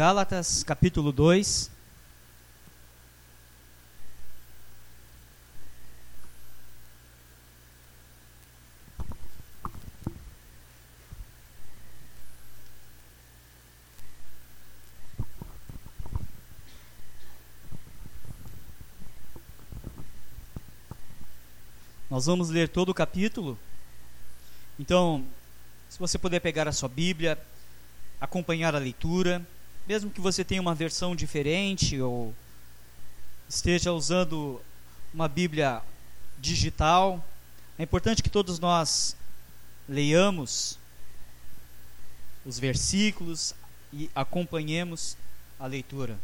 Gálatas, capítulo 2. Nós vamos ler todo o capítulo. Então, se você puder pegar a sua Bíblia, acompanhar a leitura, mesmo que você tenha uma versão diferente ou esteja usando uma Bíblia digital, é importante que todos nós leiamos os versículos e acompanhemos a leitura.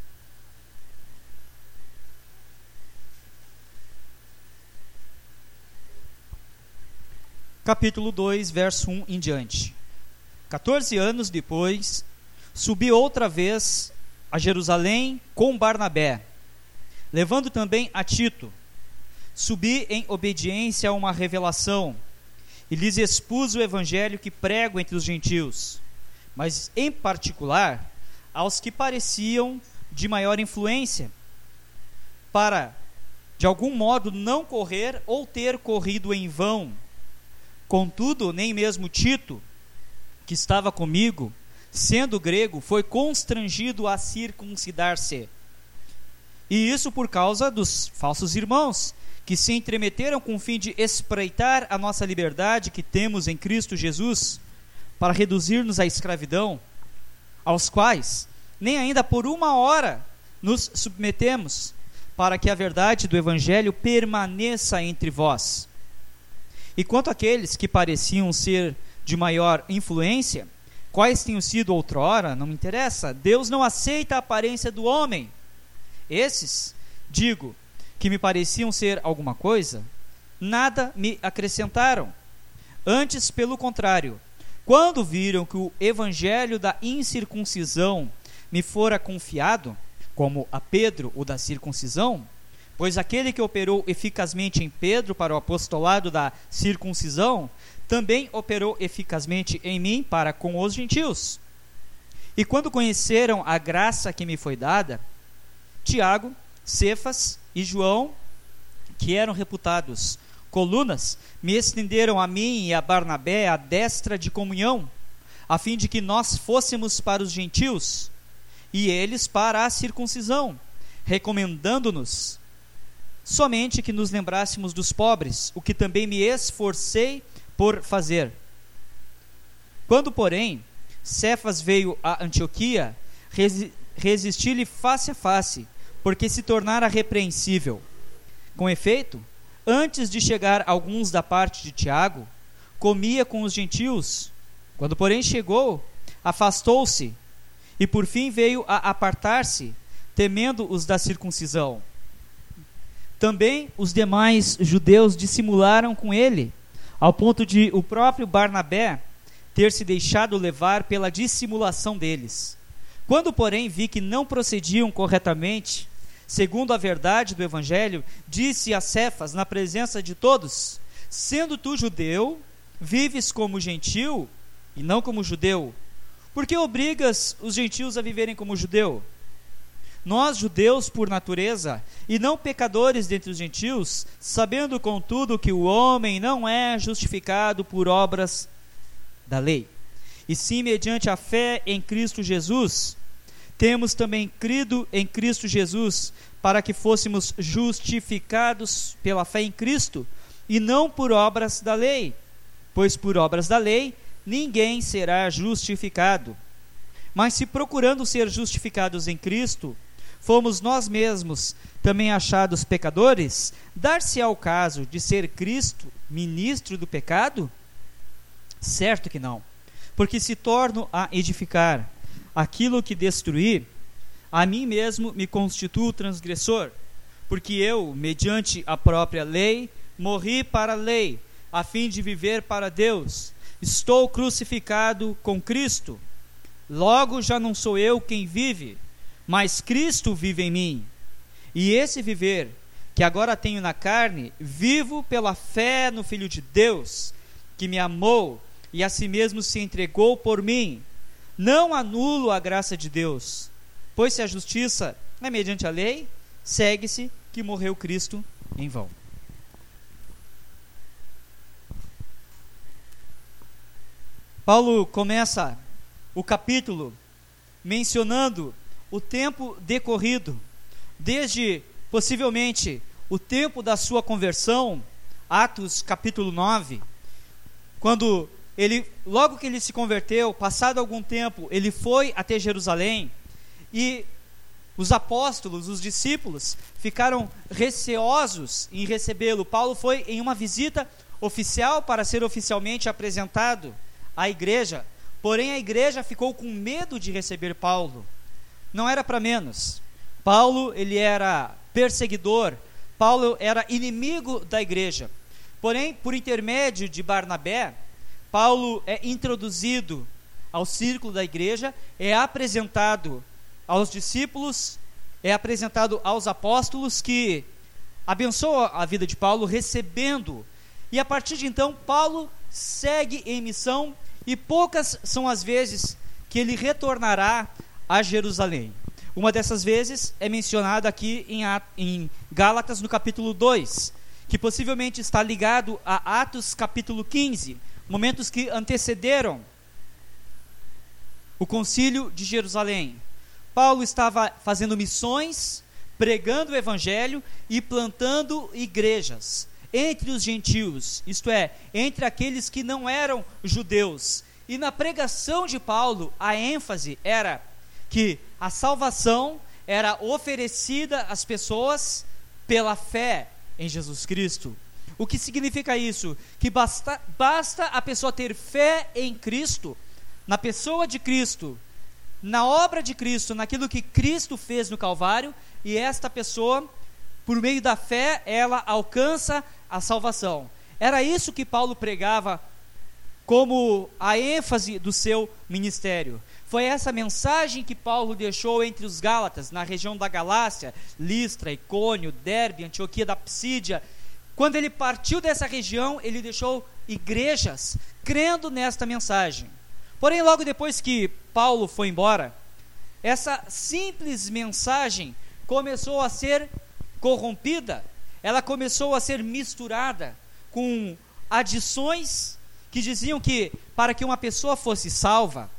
capítulo 2, verso 1 em diante. 14 anos depois, subi outra vez a Jerusalém com Barnabé, levando também a Tito. Subi em obediência a uma revelação e lhes expus o evangelho que prego entre os gentios, mas em particular aos que pareciam de maior influência, para de algum modo não correr ou ter corrido em vão Contudo, nem mesmo Tito, que estava comigo, sendo grego, foi constrangido a circuncidar-se. E isso por causa dos falsos irmãos, que se entremeteram com o fim de espreitar a nossa liberdade que temos em Cristo Jesus, para reduzir-nos à escravidão, aos quais nem ainda por uma hora nos submetemos, para que a verdade do Evangelho permaneça entre vós. E quanto àqueles que pareciam ser de maior influência, quais tenham sido outrora, não me interessa. Deus não aceita a aparência do homem. Esses, digo, que me pareciam ser alguma coisa, nada me acrescentaram. Antes, pelo contrário, quando viram que o evangelho da incircuncisão me fora confiado, como a Pedro o da circuncisão, Pois aquele que operou eficazmente em Pedro para o apostolado da circuncisão, também operou eficazmente em mim para com os gentios. E quando conheceram a graça que me foi dada, Tiago, Cefas e João, que eram reputados colunas, me estenderam a mim e a Barnabé a destra de comunhão, a fim de que nós fôssemos para os gentios e eles para a circuncisão, recomendando-nos somente que nos lembrássemos dos pobres, o que também me esforcei por fazer. Quando, porém, Cefas veio a Antioquia, resi resisti-lhe face a face, porque se tornara repreensível. Com efeito, antes de chegar alguns da parte de Tiago, comia com os gentios. Quando, porém, chegou, afastou-se e por fim veio a apartar-se, temendo os da circuncisão. Também os demais judeus dissimularam com ele, ao ponto de o próprio Barnabé ter se deixado levar pela dissimulação deles. Quando, porém, vi que não procediam corretamente, segundo a verdade do Evangelho, disse a Cefas, na presença de todos: Sendo tu judeu, vives como gentil e não como judeu. Por que obrigas os gentios a viverem como judeu? Nós, judeus por natureza, e não pecadores dentre os gentios, sabendo contudo que o homem não é justificado por obras da lei, e sim mediante a fé em Cristo Jesus, temos também crido em Cristo Jesus, para que fôssemos justificados pela fé em Cristo, e não por obras da lei, pois por obras da lei ninguém será justificado. Mas se procurando ser justificados em Cristo, fomos nós mesmos também achados pecadores, dar-se ao caso de ser Cristo ministro do pecado? Certo que não. Porque se torno a edificar aquilo que destruí, a mim mesmo me constituo transgressor, porque eu, mediante a própria lei, morri para a lei, a fim de viver para Deus. Estou crucificado com Cristo. Logo já não sou eu quem vive, mas Cristo vive em mim. E esse viver que agora tenho na carne, vivo pela fé no Filho de Deus, que me amou e a si mesmo se entregou por mim. Não anulo a graça de Deus, Pois se a justiça é mediante a lei, segue-se que morreu Cristo em vão. Paulo começa o capítulo mencionando o tempo decorrido, desde possivelmente o tempo da sua conversão, Atos capítulo 9, quando ele, logo que ele se converteu, passado algum tempo, ele foi até Jerusalém e os apóstolos, os discípulos, ficaram receosos em recebê-lo. Paulo foi em uma visita oficial para ser oficialmente apresentado à igreja, porém a igreja ficou com medo de receber Paulo. Não era para menos. Paulo, ele era perseguidor, Paulo era inimigo da igreja. Porém, por intermédio de Barnabé, Paulo é introduzido ao círculo da igreja, é apresentado aos discípulos, é apresentado aos apóstolos que abençoa a vida de Paulo recebendo. E a partir de então, Paulo segue em missão e poucas são as vezes que ele retornará a Jerusalém. Uma dessas vezes é mencionada aqui em, Gálatas, no capítulo 2, que possivelmente está ligado a Atos, capítulo 15, momentos que antecederam o concílio de Jerusalém. Paulo estava fazendo missões, pregando o evangelho e plantando igrejas entre os gentios, isto é, entre aqueles que não eram judeus. E na pregação de Paulo, a ênfase era que a salvação era oferecida às pessoas pela fé em Jesus Cristo. O que significa isso? Que basta, basta a pessoa ter fé em Cristo, na pessoa de Cristo, na obra de Cristo, naquilo que Cristo fez no Calvário, e esta pessoa, por meio da fé, ela alcança a salvação. Era isso que Paulo pregava como a ênfase do seu ministério. Foi essa mensagem que Paulo deixou entre os Gálatas, na região da Galácia, Listra, Icônio, Derbe, Antioquia da Psídia. Quando ele partiu dessa região, ele deixou igrejas crendo nesta mensagem. Porém, logo depois que Paulo foi embora, essa simples mensagem começou a ser corrompida, ela começou a ser misturada com adições que diziam que para que uma pessoa fosse salva,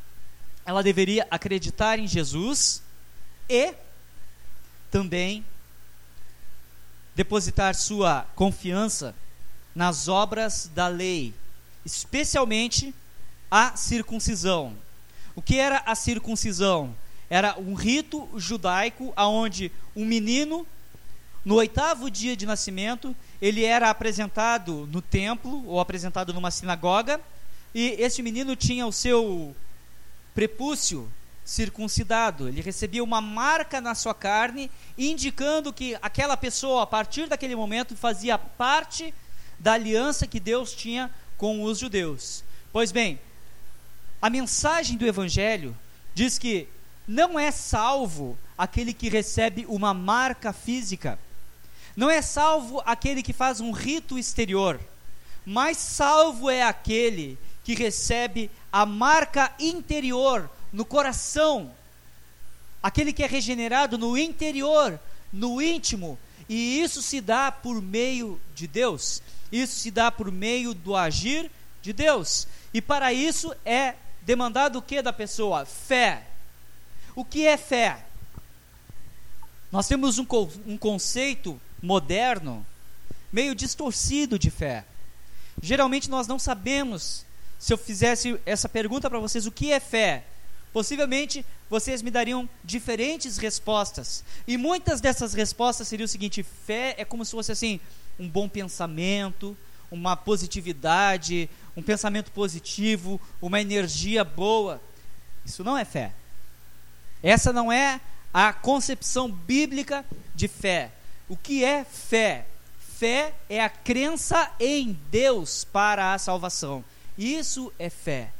ela deveria acreditar em Jesus e também depositar sua confiança nas obras da lei, especialmente a circuncisão. O que era a circuncisão? Era um rito judaico aonde um menino no oitavo dia de nascimento, ele era apresentado no templo ou apresentado numa sinagoga, e este menino tinha o seu prepúcio circuncidado. Ele recebia uma marca na sua carne, indicando que aquela pessoa, a partir daquele momento, fazia parte da aliança que Deus tinha com os judeus. Pois bem, a mensagem do Evangelho diz que não é salvo aquele que recebe uma marca física, não é salvo aquele que faz um rito exterior, mas salvo é aquele que recebe a marca interior no coração, aquele que é regenerado no interior, no íntimo, e isso se dá por meio de Deus, isso se dá por meio do agir de Deus, e para isso é demandado o que da pessoa? Fé. O que é fé? Nós temos um, um conceito moderno meio distorcido de fé. Geralmente nós não sabemos se eu fizesse essa pergunta para vocês, o que é fé? Possivelmente vocês me dariam diferentes respostas. E muitas dessas respostas seriam o seguinte: fé é como se fosse assim, um bom pensamento, uma positividade, um pensamento positivo, uma energia boa. Isso não é fé. Essa não é a concepção bíblica de fé. O que é fé? Fé é a crença em Deus para a salvação. Isso é fé.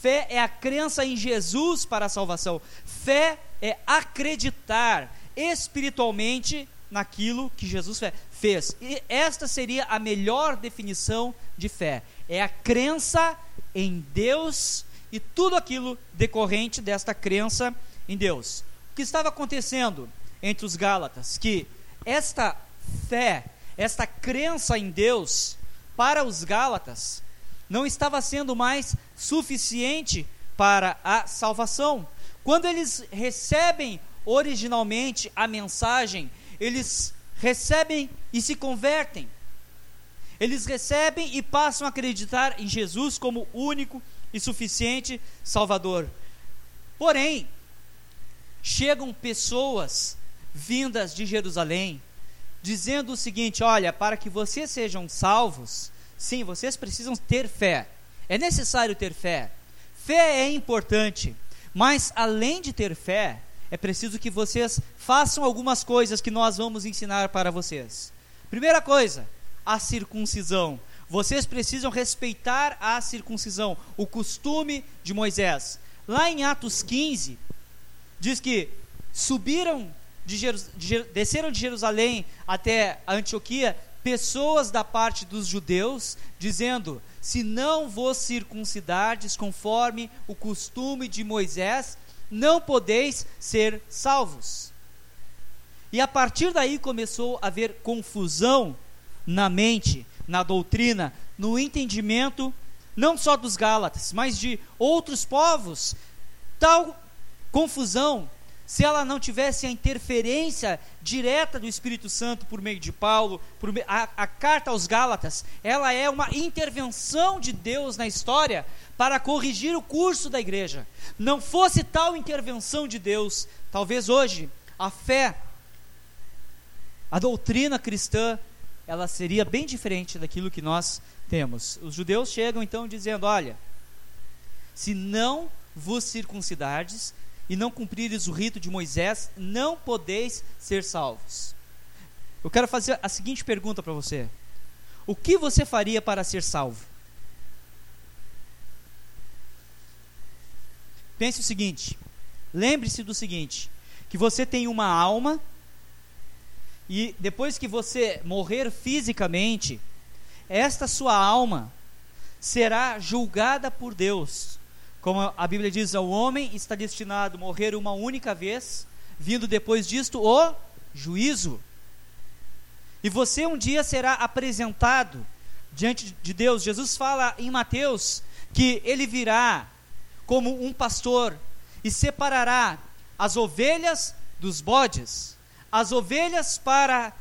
Fé é a crença em Jesus para a salvação. Fé é acreditar espiritualmente naquilo que Jesus fez. E esta seria a melhor definição de fé. É a crença em Deus e tudo aquilo decorrente desta crença em Deus. O que estava acontecendo entre os Gálatas? Que esta fé, esta crença em Deus, para os Gálatas, não estava sendo mais suficiente para a salvação. Quando eles recebem originalmente a mensagem, eles recebem e se convertem. Eles recebem e passam a acreditar em Jesus como único e suficiente Salvador. Porém, chegam pessoas vindas de Jerusalém, dizendo o seguinte: olha, para que vocês sejam salvos, sim, vocês precisam ter fé. É necessário ter fé. Fé é importante, mas além de ter fé, é preciso que vocês façam algumas coisas que nós vamos ensinar para vocês. Primeira coisa, a circuncisão. Vocês precisam respeitar a circuncisão, o costume de Moisés. Lá em Atos 15, diz que subiram de, de desceram de Jerusalém até Antioquia pessoas da parte dos judeus, dizendo: Se não vos circuncidardes conforme o costume de Moisés, não podeis ser salvos. E a partir daí começou a haver confusão na mente, na doutrina, no entendimento, não só dos Gálatas, mas de outros povos. Tal confusão se ela não tivesse a interferência direta do Espírito Santo por meio de Paulo, por a, a, carta aos Gálatas, ela é uma intervenção de Deus na história para corrigir o curso da igreja. Não fosse tal intervenção de Deus, talvez hoje a fé, a doutrina cristã, ela seria bem diferente daquilo que nós temos. Os judeus chegam então dizendo: olha, se não vos circuncidardes, e não cumprires o rito de Moisés, não podeis ser salvos. Eu quero fazer a seguinte pergunta para você: O que você faria para ser salvo? Pense o seguinte: lembre-se do seguinte, que você tem uma alma e depois que você morrer fisicamente, esta sua alma será julgada por Deus como a Bíblia diz, o homem está destinado a morrer uma única vez, vindo depois disto o juízo. E você um dia será apresentado diante de Deus. Jesus fala em Mateus que ele virá como um pastor e separará as ovelhas dos bodes, as ovelhas para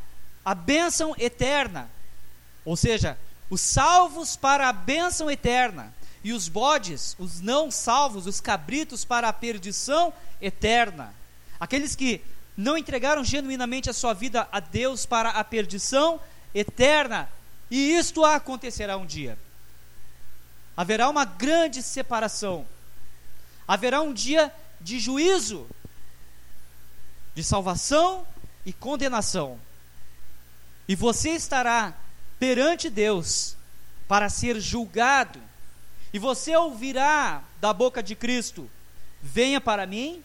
a bênção eterna, ou seja, os salvos para a bênção eterna e os bodes, os não salvos, os cabritos para a perdição eterna. Aqueles que não entregaram genuinamente a sua vida a Deus para a perdição eterna. E isto acontecerá um dia. Haverá uma grande separação. Haverá um dia de juízo, de salvação e condenação. E você estará perante Deus para ser julgado e você ouvirá da boca de Cristo: Venha para mim,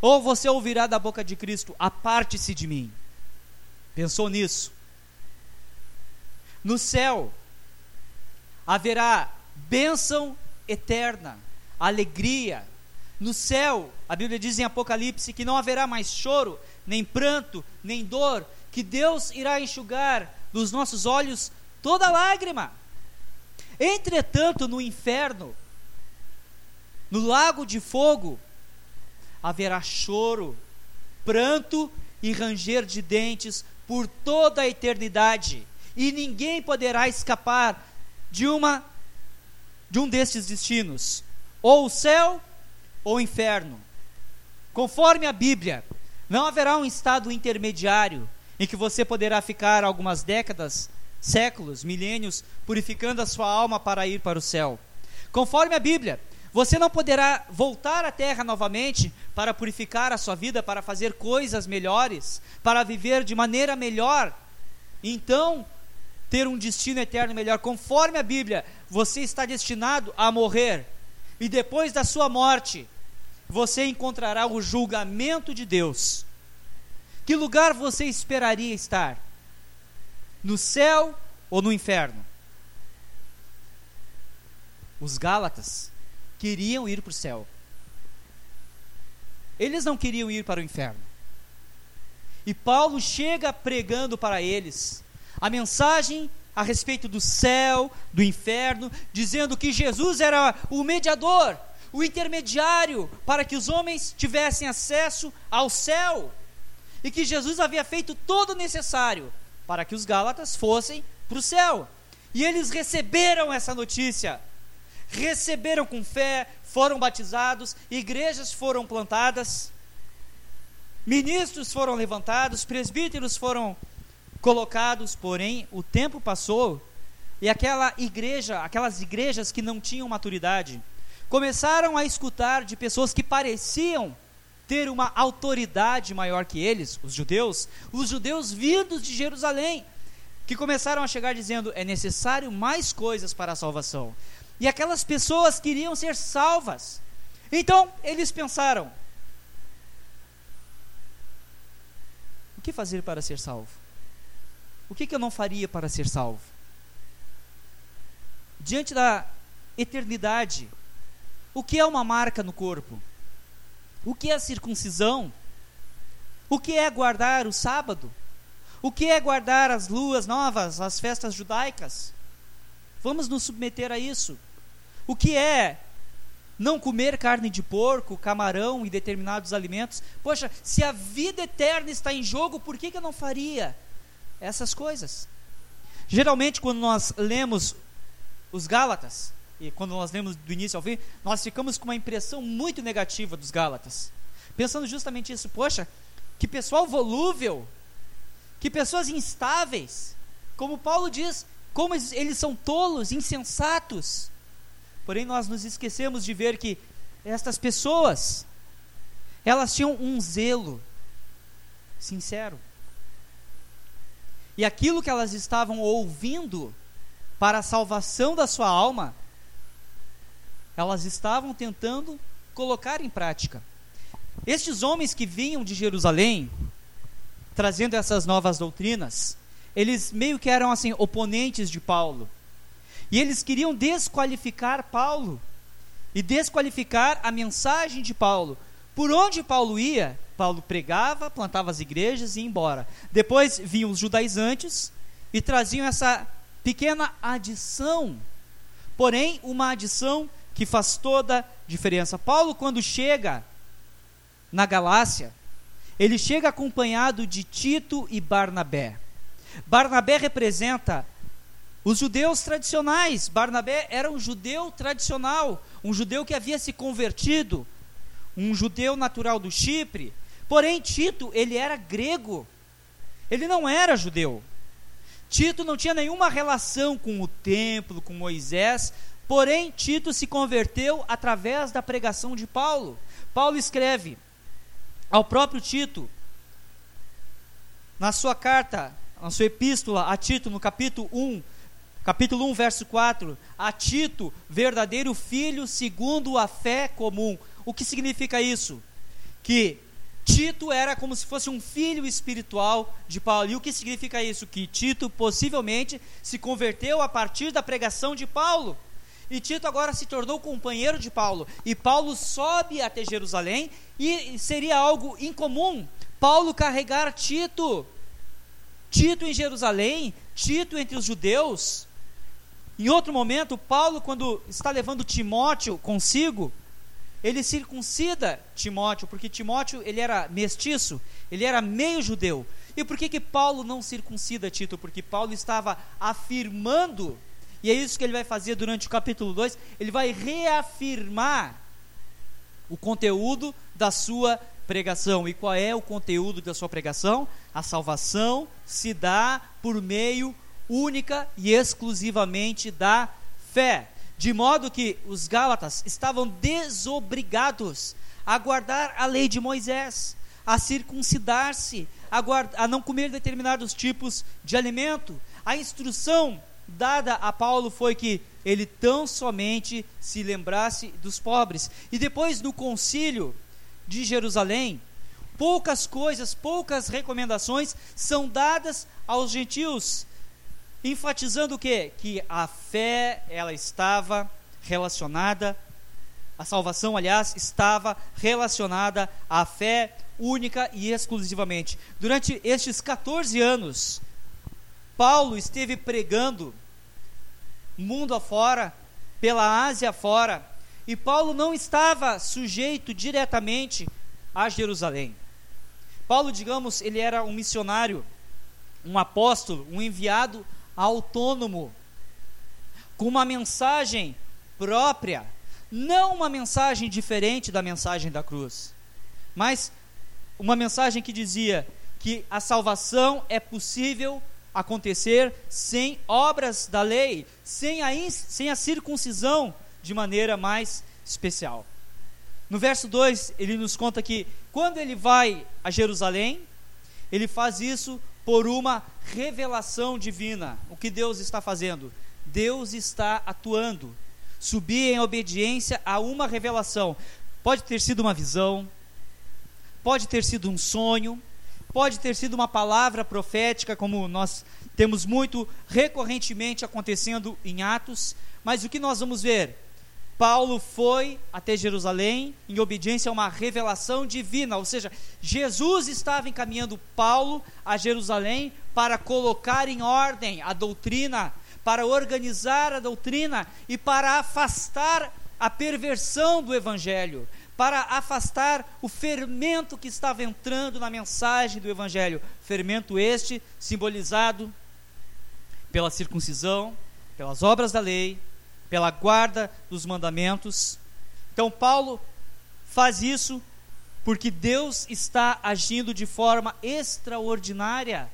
ou você ouvirá da boca de Cristo: Aparte-se de mim. Pensou nisso? No céu haverá bênção eterna, alegria. No céu, a Bíblia diz em Apocalipse que não haverá mais choro, nem pranto, nem dor, que Deus irá enxugar dos nossos olhos toda lágrima. Entretanto, no inferno, no lago de fogo, haverá choro, pranto e ranger de dentes por toda a eternidade, e ninguém poderá escapar de uma de um destes destinos, ou o céu ou o inferno. Conforme a Bíblia, não haverá um estado intermediário em que você poderá ficar algumas décadas séculos, milênios, purificando a sua alma para ir para o céu. Conforme a Bíblia, você não poderá voltar à terra novamente para purificar a sua vida, para fazer coisas melhores, para viver de maneira melhor. Então, ter um destino eterno melhor. Conforme a Bíblia, você está destinado a morrer. E depois da sua morte, você encontrará o julgamento de Deus. Que lugar você esperaria estar? No céu ou no inferno? Os Gálatas queriam ir para o céu. Eles não queriam ir para o inferno. E Paulo chega pregando para eles a mensagem a respeito do céu, do inferno, dizendo que Jesus era o mediador, o intermediário para que os homens tivessem acesso ao céu. E que Jesus havia feito todo o necessário para que os Gálatas fossem para o céu. E eles receberam essa notícia, receberam com fé, foram batizados, igrejas foram plantadas, ministros foram levantados, presbíteros foram colocados, porém o tempo passou e aquela igreja, aquelas igrejas que não tinham maturidade, começaram a escutar de pessoas que pareciam ter uma autoridade maior que eles, os judeus, os judeus vindos de Jerusalém, que começaram a chegar dizendo: é necessário mais coisas para a salvação. E aquelas pessoas queriam ser salvas. Então eles pensaram: o que fazer para ser salvo? O que, que eu não faria para ser salvo? Diante da eternidade, o que é uma marca no corpo? O que é circuncisão? O que é guardar o sábado? O que é guardar as luas novas, as festas judaicas? Vamos nos submeter a isso. O que é não comer carne de porco, camarão e determinados alimentos? Poxa, se a vida eterna está em jogo, por que, que eu não faria essas coisas? Geralmente, quando nós lemos os Gálatas, e quando nós lemos do início ao fim, nós ficamos com uma impressão muito negativa dos Gálatas. Pensando justamente isso, poxa, que pessoal volúvel, que pessoas instáveis, como Paulo diz, como eles são tolos, insensatos. Porém, nós nos esquecemos de ver que estas pessoas, elas tinham um zelo sincero. E aquilo que elas estavam ouvindo para a salvação da sua alma, elas estavam tentando colocar em prática. Estes homens que vinham de Jerusalém, trazendo essas novas doutrinas, eles meio que eram assim oponentes de Paulo. E eles queriam desqualificar Paulo e desqualificar a mensagem de Paulo. Por onde Paulo ia, Paulo pregava, plantava as igrejas e ia embora. Depois vinham os judaizantes e traziam essa pequena adição, porém uma adição que faz toda a diferença. Paulo, quando chega na Galácia, ele chega acompanhado de Tito e Barnabé. Barnabé representa os judeus tradicionais. Barnabé era um judeu tradicional, um judeu que havia se convertido, um judeu natural do Chipre. Porém, Tito, ele era grego. Ele não era judeu. Tito não tinha nenhuma relação com o templo, com Moisés, Porém, Tito se converteu através da pregação de Paulo. Paulo escreve ao próprio Tito, na sua carta, na sua epístola a Tito, no capítulo 1, capítulo 1, verso 4, a Tito, verdadeiro filho segundo a fé comum. O que significa isso? Que Tito era como se fosse um filho espiritual de Paulo. E o que significa isso? Que Tito possivelmente se converteu a partir da pregação de Paulo. E Tito agora se tornou companheiro de Paulo. E Paulo sobe até Jerusalém e seria algo incomum Paulo carregar Tito. Tito em Jerusalém, Tito entre os judeus. Em outro momento, Paulo, quando está levando Timóteo consigo, ele circuncida Timóteo, porque Timóteo ele era mestiço, ele era meio judeu. E por que, que Paulo não circuncida Tito? Porque Paulo estava afirmando e é isso que ele vai fazer durante o capítulo 2. Ele vai reafirmar o conteúdo da sua pregação. E qual é o conteúdo da sua pregação? A salvação se dá por meio única e exclusivamente da fé. De modo que os Gálatas estavam desobrigados a guardar a lei de Moisés, a circuncidar-se, a, a não comer determinados tipos de alimento. A instrução dada a Paulo foi que ele tão somente se lembrasse dos pobres. E depois no concílio de Jerusalém, poucas coisas, poucas recomendações são dadas aos gentios, enfatizando o quê? Que a fé ela estava relacionada a salvação, aliás, estava relacionada à fé única e exclusivamente. Durante estes 14 anos, Paulo esteve pregando mundo afora, pela Ásia afora, e Paulo não estava sujeito diretamente a Jerusalém. Paulo, digamos, ele era um missionário, um apóstolo, um enviado autônomo, com uma mensagem própria, não uma mensagem diferente da mensagem da cruz, mas uma mensagem que dizia que a salvação é possível acontecer sem obras da lei, sem a, sem a circuncisão de maneira mais especial. No verso 2, ele nos conta que quando ele vai a Jerusalém, ele faz isso por uma revelação divina. O que Deus está fazendo? Deus está atuando. Subir em obediência a uma revelação. Pode ter sido uma visão, pode ter sido um sonho, pode ter sido uma palavra profética, como nós temos muito recorrentemente acontecendo em Atos, mas o que nós vamos ver? Paulo foi até Jerusalém em obediência a uma revelação divina, ou seja, Jesus estava encaminhando Paulo a Jerusalém para colocar em ordem a doutrina, para organizar a doutrina e para afastar a perversão do evangelho, para afastar o fermento que estava entrando na mensagem do evangelho, fermento este simbolizado pela circuncisão, pelas obras da lei, pela guarda dos mandamentos. Então, Paulo faz isso porque Deus está agindo de forma extraordinária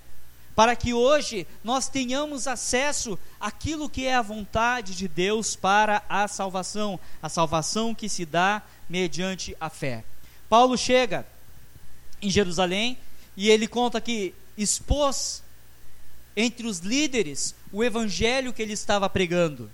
para que hoje nós tenhamos acesso àquilo que é a vontade de Deus para a salvação, a salvação que se dá mediante a fé. Paulo chega em Jerusalém e ele conta que expôs entre os líderes o evangelho que ele estava pregando.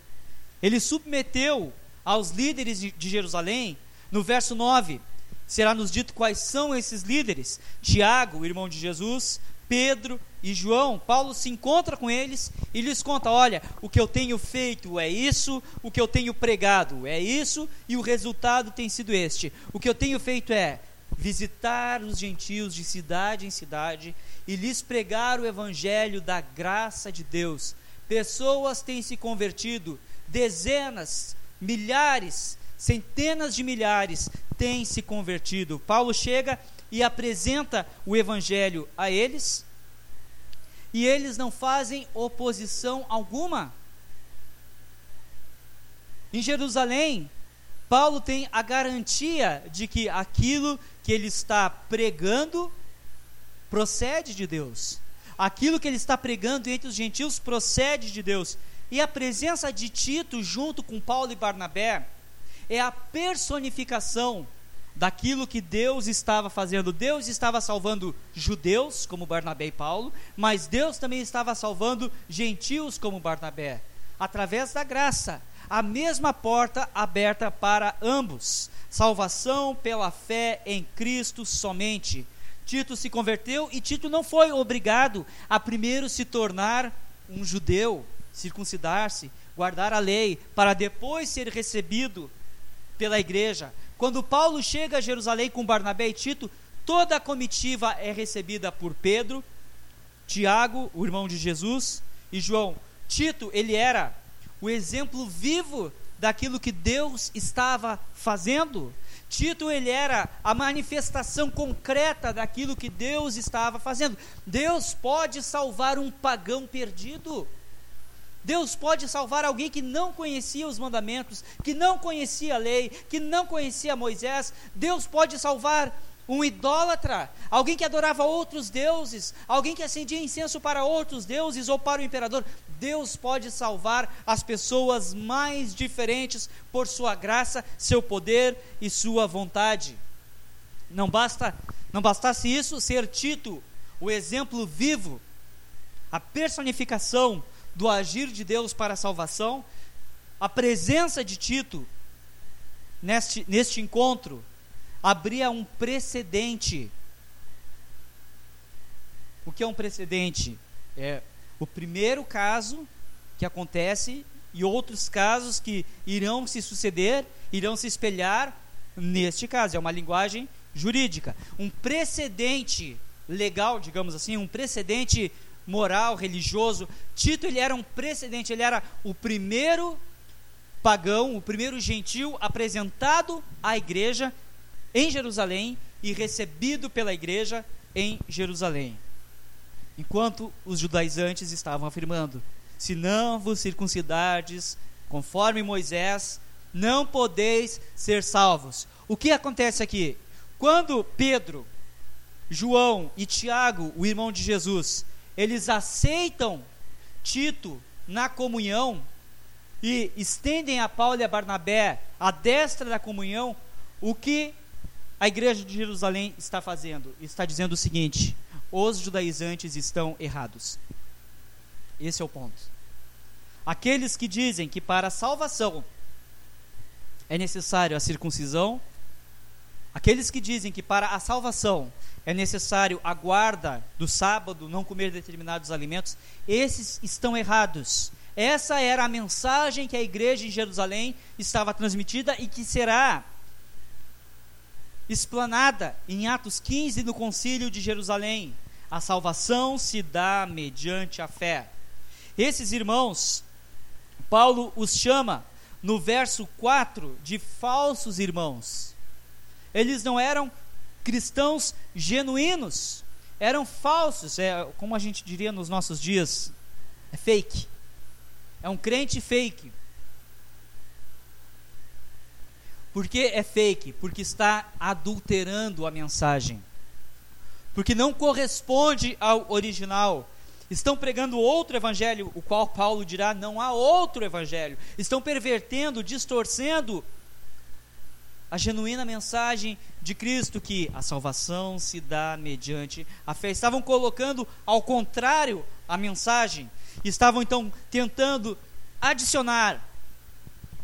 Ele submeteu aos líderes de Jerusalém, no verso 9, será nos dito quais são esses líderes: Tiago, irmão de Jesus, Pedro e João. Paulo se encontra com eles e lhes conta: olha, o que eu tenho feito é isso, o que eu tenho pregado é isso, e o resultado tem sido este. O que eu tenho feito é visitar os gentios de cidade em cidade e lhes pregar o evangelho da graça de Deus. Pessoas têm se convertido dezenas, milhares, centenas de milhares têm se convertido. Paulo chega e apresenta o evangelho a eles, e eles não fazem oposição alguma. Em Jerusalém, Paulo tem a garantia de que aquilo que ele está pregando procede de Deus. Aquilo que ele está pregando entre os gentios procede de Deus. E a presença de Tito junto com Paulo e Barnabé é a personificação daquilo que Deus estava fazendo. Deus estava salvando judeus, como Barnabé e Paulo, mas Deus também estava salvando gentios, como Barnabé, através da graça. A mesma porta aberta para ambos. Salvação pela fé em Cristo somente. Tito se converteu e Tito não foi obrigado a primeiro se tornar um judeu circuncidar-se, guardar a lei, para depois ser recebido pela igreja. Quando Paulo chega a Jerusalém com Barnabé e Tito, toda a comitiva é recebida por Pedro, Tiago, o irmão de Jesus, e João. Tito, ele era o exemplo vivo daquilo que Deus estava fazendo. Tito ele era a manifestação concreta daquilo que Deus estava fazendo. Deus pode salvar um pagão perdido. Deus pode salvar alguém que não conhecia os mandamentos, que não conhecia a lei, que não conhecia Moisés. Deus pode salvar um idólatra, alguém que adorava outros deuses, alguém que acendia incenso para outros deuses ou para o imperador. Deus pode salvar as pessoas mais diferentes por sua graça, seu poder e sua vontade. Não basta, não bastasse isso ser Tito, o exemplo vivo, a personificação do agir de Deus para a salvação, a presença de Tito neste, neste encontro abria um precedente. O que é um precedente? É o primeiro caso que acontece e outros casos que irão se suceder, irão se espelhar neste caso. É uma linguagem jurídica. Um precedente legal, digamos assim, um precedente moral, religioso. Tito ele era um precedente, ele era o primeiro pagão, o primeiro gentil apresentado à igreja em Jerusalém e recebido pela igreja em Jerusalém. Enquanto os judaizantes estavam afirmando: se não vos circuncidardes, conforme Moisés, não podeis ser salvos. O que acontece aqui? Quando Pedro, João e Tiago, o irmão de Jesus, eles aceitam Tito na comunhão e estendem a Paulo e a Barnabé a destra da comunhão, o que a igreja de Jerusalém está fazendo? Está dizendo o seguinte: os judaizantes estão errados. Esse é o ponto. Aqueles que dizem que para a salvação é necessário a circuncisão, aqueles que dizem que para a salvação é necessário a guarda do sábado, não comer determinados alimentos, esses estão errados. Essa era a mensagem que a igreja em Jerusalém estava transmitida e que será explanada em Atos 15 no Concílio de Jerusalém. A salvação se dá mediante a fé. Esses irmãos, Paulo os chama no verso 4 de falsos irmãos. Eles não eram cristãos genuínos, eram falsos, é como a gente diria nos nossos dias, é fake. É um crente fake. Por que é fake? Porque está adulterando a mensagem. Porque não corresponde ao original. Estão pregando outro evangelho, o qual Paulo dirá: não há outro evangelho. Estão pervertendo, distorcendo a genuína mensagem de Cristo, que a salvação se dá mediante a fé. Estavam colocando ao contrário a mensagem. Estavam então tentando adicionar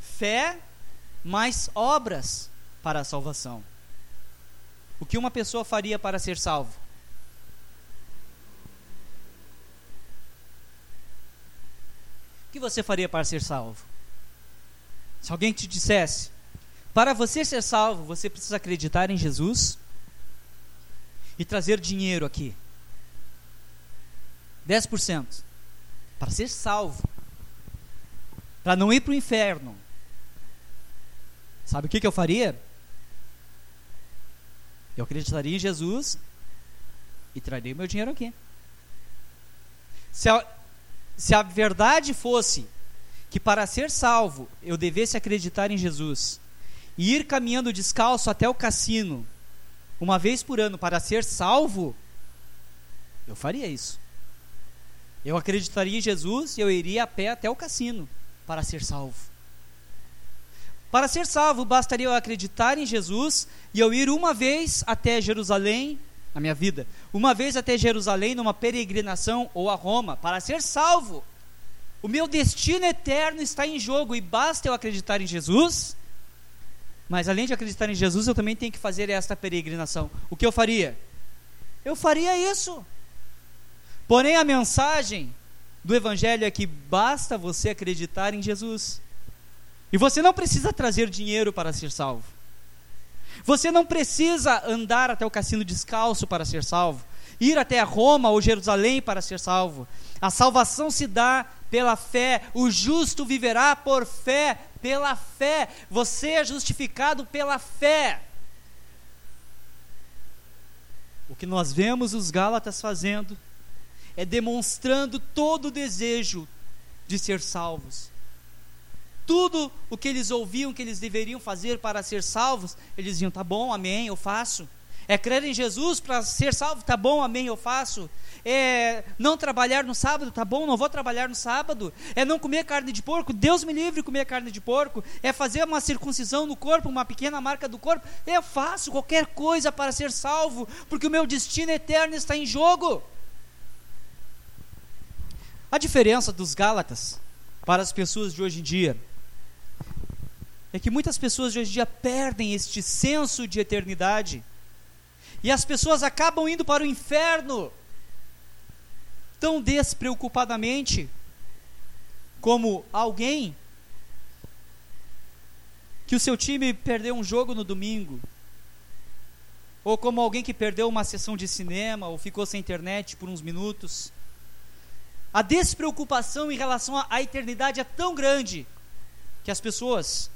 fé mais obras para a salvação. O que uma pessoa faria para ser salvo? O que você faria para ser salvo? Se alguém te dissesse, para você ser salvo, você precisa acreditar em Jesus e trazer dinheiro aqui. 10%. Para ser salvo. Para não ir para o inferno. Sabe o que, que eu faria? Eu acreditaria em Jesus e traria meu dinheiro aqui. Se a, se a verdade fosse que para ser salvo eu devesse acreditar em Jesus e ir caminhando descalço até o cassino uma vez por ano para ser salvo, eu faria isso. Eu acreditaria em Jesus e eu iria a pé até o cassino para ser salvo. Para ser salvo, bastaria eu acreditar em Jesus e eu ir uma vez até Jerusalém, na minha vida, uma vez até Jerusalém numa peregrinação ou a Roma, para ser salvo. O meu destino eterno está em jogo e basta eu acreditar em Jesus. Mas além de acreditar em Jesus, eu também tenho que fazer esta peregrinação. O que eu faria? Eu faria isso. Porém, a mensagem do Evangelho é que basta você acreditar em Jesus. E você não precisa trazer dinheiro para ser salvo. Você não precisa andar até o cassino descalço para ser salvo. Ir até Roma ou Jerusalém para ser salvo. A salvação se dá pela fé. O justo viverá por fé. Pela fé. Você é justificado pela fé. O que nós vemos os Gálatas fazendo é demonstrando todo o desejo de ser salvos tudo o que eles ouviam que eles deveriam fazer para ser salvos, eles diziam: tá bom, amém, eu faço. É crer em Jesus para ser salvo, tá bom, amém, eu faço. É não trabalhar no sábado, tá bom, não vou trabalhar no sábado. É não comer carne de porco, Deus me livre de comer carne de porco. É fazer uma circuncisão no corpo, uma pequena marca do corpo. Eu faço qualquer coisa para ser salvo, porque o meu destino eterno está em jogo. A diferença dos Gálatas para as pessoas de hoje em dia é que muitas pessoas de hoje em dia perdem este senso de eternidade. E as pessoas acabam indo para o inferno tão despreocupadamente como alguém que o seu time perdeu um jogo no domingo, ou como alguém que perdeu uma sessão de cinema, ou ficou sem internet por uns minutos. A despreocupação em relação à eternidade é tão grande que as pessoas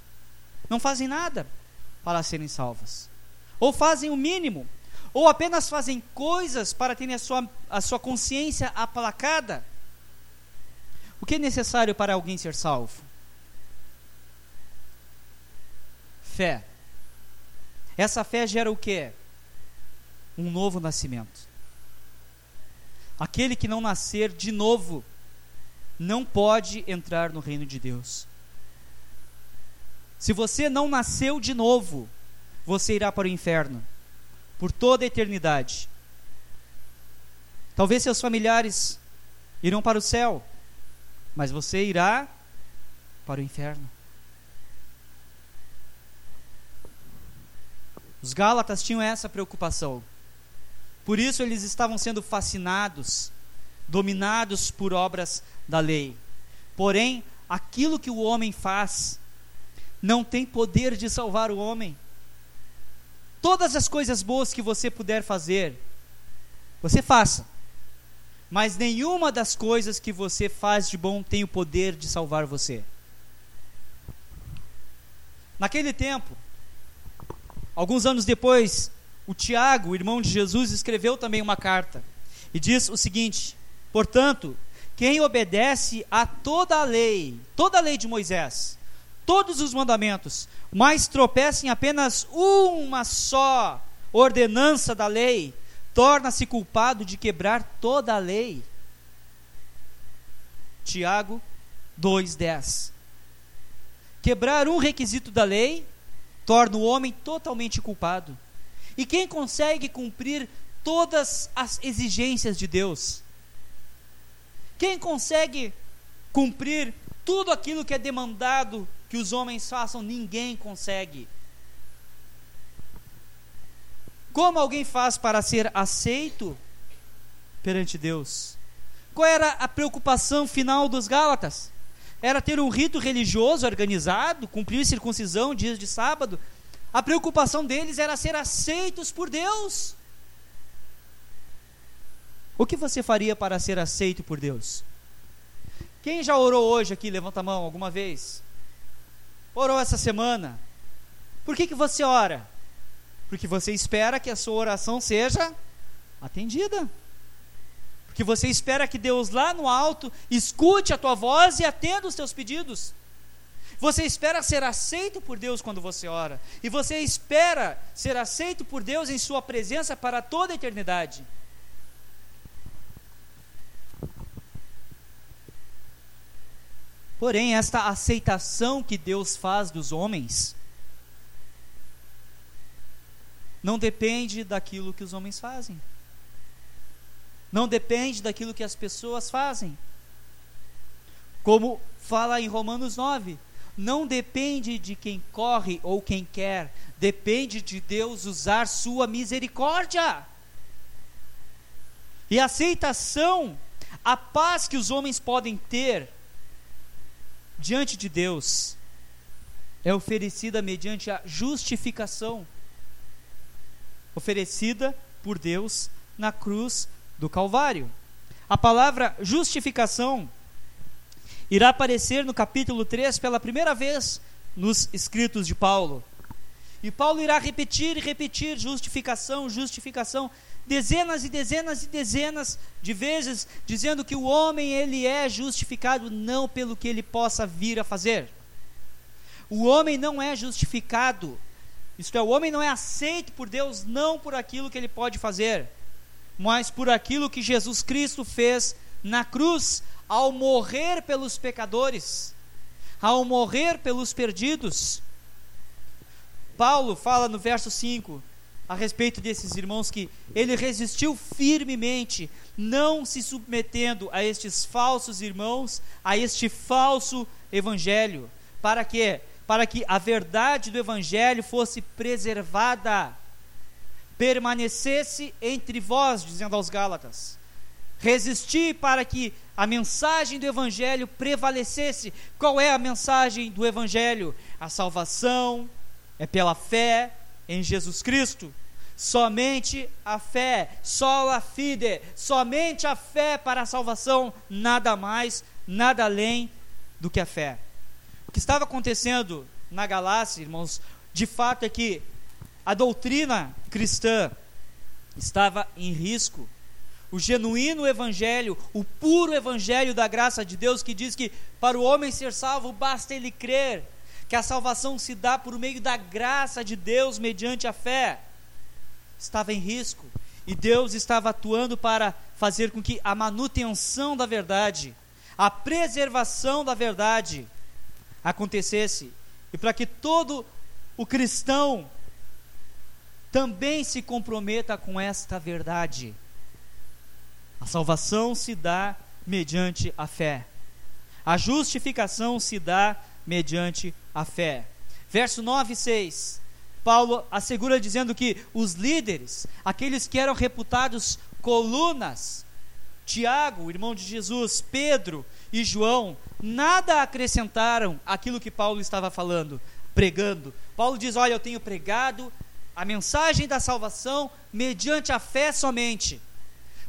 não fazem nada para serem salvas, ou fazem o mínimo, ou apenas fazem coisas para terem a sua, a sua consciência aplacada. O que é necessário para alguém ser salvo? Fé. Essa fé gera o que? Um novo nascimento. Aquele que não nascer de novo não pode entrar no reino de Deus. Se você não nasceu de novo, você irá para o inferno por toda a eternidade. Talvez seus familiares irão para o céu, mas você irá para o inferno. Os Gálatas tinham essa preocupação. Por isso eles estavam sendo fascinados, dominados por obras da lei. Porém, aquilo que o homem faz não tem poder de salvar o homem. Todas as coisas boas que você puder fazer, você faça. Mas nenhuma das coisas que você faz de bom tem o poder de salvar você. Naquele tempo, alguns anos depois, o Tiago, irmão de Jesus, escreveu também uma carta e diz o seguinte: Portanto, quem obedece a toda a lei, toda a lei de Moisés, todos os mandamentos, mas tropeça em apenas uma só ordenança da lei, torna-se culpado de quebrar toda a lei. Tiago 2:10. Quebrar um requisito da lei torna o homem totalmente culpado. E quem consegue cumprir todas as exigências de Deus? Quem consegue cumprir tudo aquilo que é demandado que os homens façam, ninguém consegue. Como alguém faz para ser aceito perante Deus? Qual era a preocupação final dos Gálatas? Era ter um rito religioso organizado, cumprir circuncisão dias de sábado. A preocupação deles era ser aceitos por Deus. O que você faria para ser aceito por Deus? Quem já orou hoje aqui? Levanta a mão alguma vez orou essa semana. Por que, que você ora? Porque você espera que a sua oração seja atendida. Porque você espera que Deus lá no alto escute a tua voz e atenda os teus pedidos. Você espera ser aceito por Deus quando você ora. E você espera ser aceito por Deus em Sua presença para toda a eternidade. Porém, esta aceitação que Deus faz dos homens não depende daquilo que os homens fazem. Não depende daquilo que as pessoas fazem. Como fala em Romanos 9, não depende de quem corre ou quem quer, depende de Deus usar sua misericórdia. E a aceitação, a paz que os homens podem ter, diante de Deus é oferecida mediante a justificação oferecida por Deus na cruz do Calvário. A palavra justificação irá aparecer no capítulo 3 pela primeira vez nos escritos de Paulo. E Paulo irá repetir e repetir justificação, justificação, dezenas e dezenas e dezenas de vezes dizendo que o homem ele é justificado não pelo que ele possa vir a fazer. O homem não é justificado, isto é, o homem não é aceito por Deus não por aquilo que ele pode fazer, mas por aquilo que Jesus Cristo fez na cruz ao morrer pelos pecadores, ao morrer pelos perdidos. Paulo fala no verso 5: a respeito desses irmãos que ele resistiu firmemente, não se submetendo a estes falsos irmãos, a este falso evangelho. Para quê? Para que a verdade do evangelho fosse preservada, permanecesse entre vós, dizendo aos Gálatas. resistir para que a mensagem do Evangelho prevalecesse. Qual é a mensagem do Evangelho? A salvação é pela fé em Jesus Cristo. Somente a fé, só a fide, somente a fé para a salvação, nada mais, nada além do que a fé. O que estava acontecendo na Galácia, irmãos, de fato é que a doutrina cristã estava em risco. O genuíno evangelho, o puro evangelho da graça de Deus que diz que para o homem ser salvo basta ele crer, que a salvação se dá por meio da graça de Deus mediante a fé estava em risco e Deus estava atuando para fazer com que a manutenção da verdade, a preservação da verdade acontecesse e para que todo o cristão também se comprometa com esta verdade. A salvação se dá mediante a fé. A justificação se dá mediante a fé. Verso 9 e 6. Paulo assegura dizendo que os líderes, aqueles que eram reputados colunas, Tiago, irmão de Jesus, Pedro e João, nada acrescentaram aquilo que Paulo estava falando, pregando. Paulo diz: Olha, eu tenho pregado a mensagem da salvação mediante a fé somente.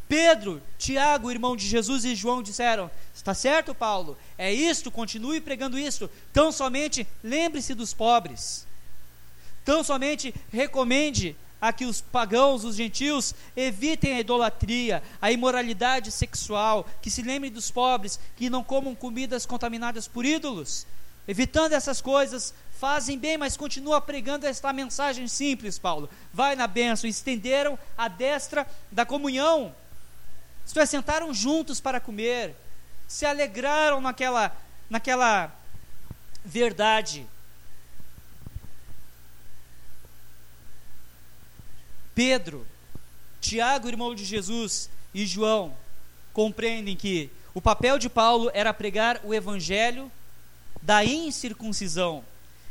Pedro, Tiago, irmão de Jesus e João disseram: Está certo, Paulo? É isto, continue pregando isto. Tão somente lembre-se dos pobres. Tão somente recomende a que os pagãos, os gentios, evitem a idolatria, a imoralidade sexual, que se lembrem dos pobres, que não comam comidas contaminadas por ídolos. Evitando essas coisas, fazem bem, mas continua pregando esta mensagem simples, Paulo. Vai na bênção, estenderam a destra da comunhão. É, sentaram juntos para comer, se alegraram naquela, naquela verdade Pedro, Tiago, irmão de Jesus, e João compreendem que o papel de Paulo era pregar o evangelho da incircuncisão,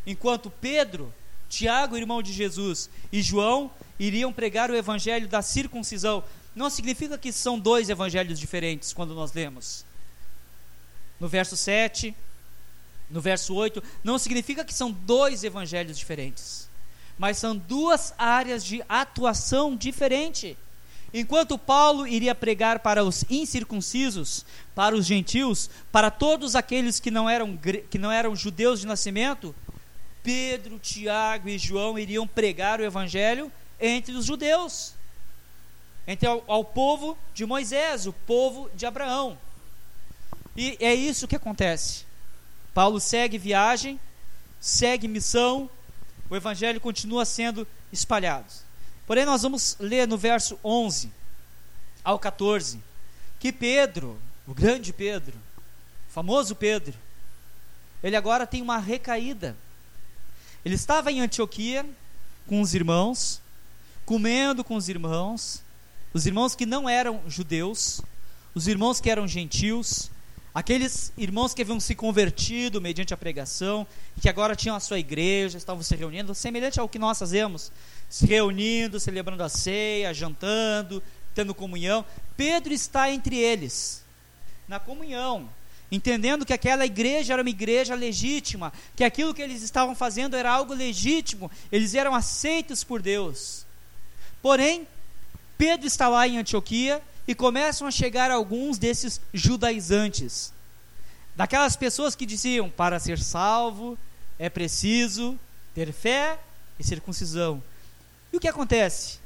enquanto Pedro, Tiago, irmão de Jesus, e João iriam pregar o evangelho da circuncisão. Não significa que são dois evangelhos diferentes quando nós lemos. No verso 7, no verso 8, não significa que são dois evangelhos diferentes mas são duas áreas de atuação diferente. Enquanto Paulo iria pregar para os incircuncisos, para os gentios, para todos aqueles que não eram, que não eram judeus de nascimento, Pedro, Tiago e João iriam pregar o evangelho entre os judeus, entre ao, ao povo de Moisés, o povo de Abraão. E é isso que acontece. Paulo segue viagem, segue missão, o evangelho continua sendo espalhado. Porém, nós vamos ler no verso 11 ao 14 que Pedro, o grande Pedro, o famoso Pedro, ele agora tem uma recaída. Ele estava em Antioquia com os irmãos, comendo com os irmãos, os irmãos que não eram judeus, os irmãos que eram gentios, Aqueles irmãos que haviam se convertido mediante a pregação, que agora tinham a sua igreja, estavam se reunindo, semelhante ao que nós fazemos, se reunindo, celebrando a ceia, jantando, tendo comunhão. Pedro está entre eles, na comunhão, entendendo que aquela igreja era uma igreja legítima, que aquilo que eles estavam fazendo era algo legítimo, eles eram aceitos por Deus. Porém, Pedro está lá em Antioquia e começam a chegar alguns desses judaizantes, daquelas pessoas que diziam: para ser salvo é preciso ter fé e circuncisão. E o que acontece?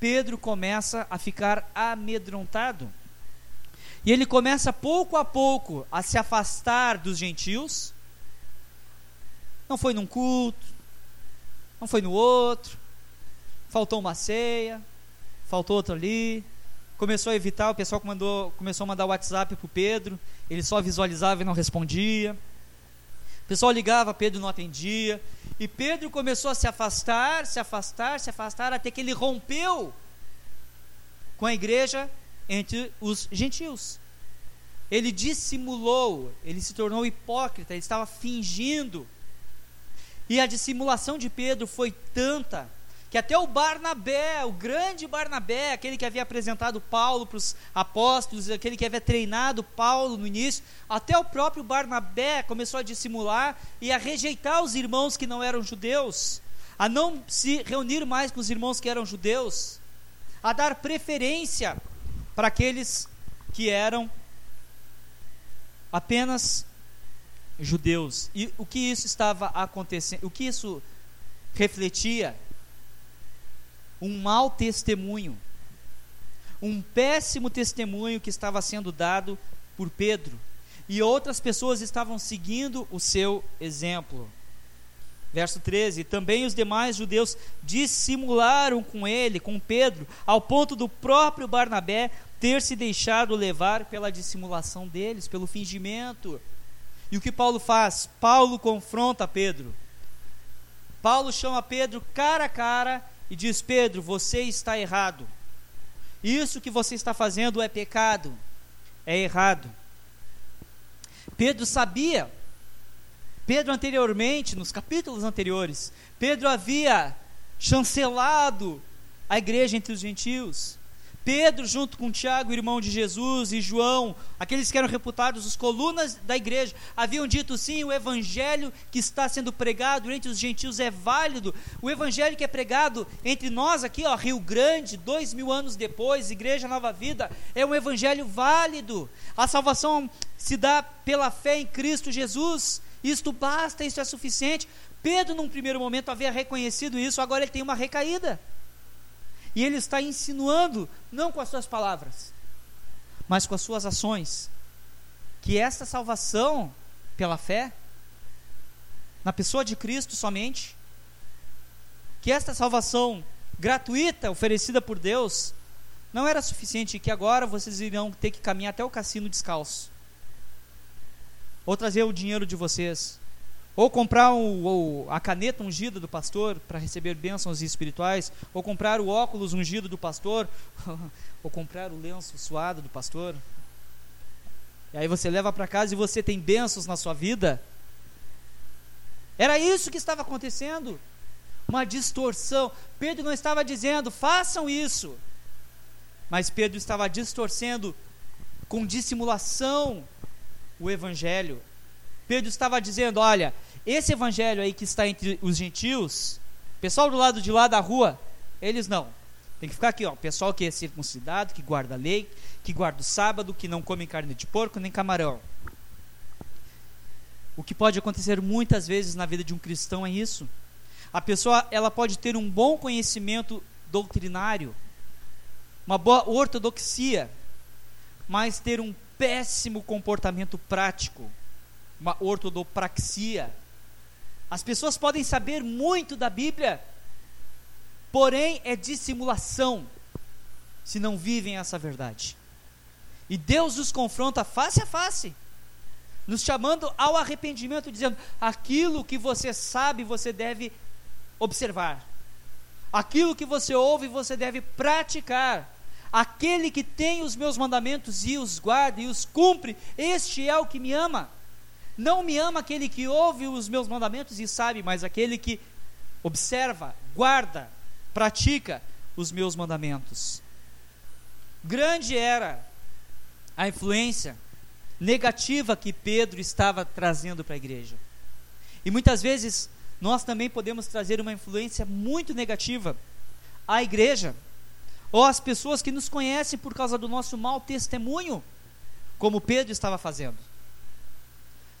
Pedro começa a ficar amedrontado. E ele começa pouco a pouco a se afastar dos gentios. Não foi num culto, não foi no outro, faltou uma ceia, faltou outro ali, começou a evitar, o pessoal mandou, começou a mandar WhatsApp para o Pedro, ele só visualizava e não respondia. O pessoal ligava, Pedro não atendia. E Pedro começou a se afastar, se afastar, se afastar, até que ele rompeu com a igreja entre os gentios. Ele dissimulou, ele se tornou hipócrita, ele estava fingindo. E a dissimulação de Pedro foi tanta que até o Barnabé, o grande Barnabé, aquele que havia apresentado Paulo para os apóstolos, aquele que havia treinado Paulo no início, até o próprio Barnabé começou a dissimular e a rejeitar os irmãos que não eram judeus, a não se reunir mais com os irmãos que eram judeus, a dar preferência para aqueles que eram apenas judeus. E o que isso estava acontecendo? O que isso refletia? Um mau testemunho. Um péssimo testemunho que estava sendo dado por Pedro. E outras pessoas estavam seguindo o seu exemplo. Verso 13: Também os demais judeus dissimularam com ele, com Pedro, ao ponto do próprio Barnabé ter se deixado levar pela dissimulação deles, pelo fingimento. E o que Paulo faz? Paulo confronta Pedro. Paulo chama Pedro cara a cara e diz: Pedro, você está errado. Isso que você está fazendo é pecado, é errado. Pedro sabia, Pedro anteriormente, nos capítulos anteriores, Pedro havia chancelado a igreja entre os gentios. Pedro, junto com Tiago, irmão de Jesus, e João, aqueles que eram reputados os colunas da igreja, haviam dito sim: o evangelho que está sendo pregado entre os gentios é válido. O evangelho que é pregado entre nós aqui, ó, Rio Grande, dois mil anos depois, Igreja Nova Vida, é um evangelho válido. A salvação se dá pela fé em Cristo Jesus. Isto basta, isso é suficiente. Pedro, num primeiro momento, havia reconhecido isso, agora ele tem uma recaída. E ele está insinuando, não com as suas palavras, mas com as suas ações, que esta salvação pela fé, na pessoa de Cristo somente, que esta salvação gratuita oferecida por Deus, não era suficiente, que agora vocês irão ter que caminhar até o cassino descalço, ou trazer o dinheiro de vocês, ou comprar o, a caneta ungida do pastor para receber bênçãos espirituais, ou comprar o óculos ungido do pastor, ou comprar o lenço suado do pastor. E aí você leva para casa e você tem bênçãos na sua vida. Era isso que estava acontecendo. Uma distorção. Pedro não estava dizendo, façam isso. Mas Pedro estava distorcendo com dissimulação o evangelho. Pedro estava dizendo: olha, esse evangelho aí que está entre os gentios, pessoal do lado de lá da rua, eles não. Tem que ficar aqui, ó, pessoal que é circuncidado, que guarda a lei, que guarda o sábado, que não come carne de porco nem camarão. O que pode acontecer muitas vezes na vida de um cristão é isso. A pessoa, ela pode ter um bom conhecimento doutrinário, uma boa ortodoxia, mas ter um péssimo comportamento prático uma ortodopraxia. As pessoas podem saber muito da Bíblia, porém é dissimulação se não vivem essa verdade. E Deus nos confronta face a face, nos chamando ao arrependimento, dizendo: aquilo que você sabe, você deve observar, aquilo que você ouve, você deve praticar. Aquele que tem os meus mandamentos e os guarda e os cumpre, este é o que me ama. Não me ama aquele que ouve os meus mandamentos e sabe, mas aquele que observa, guarda, pratica os meus mandamentos. Grande era a influência negativa que Pedro estava trazendo para a igreja. E muitas vezes nós também podemos trazer uma influência muito negativa à igreja, ou às pessoas que nos conhecem por causa do nosso mau testemunho, como Pedro estava fazendo.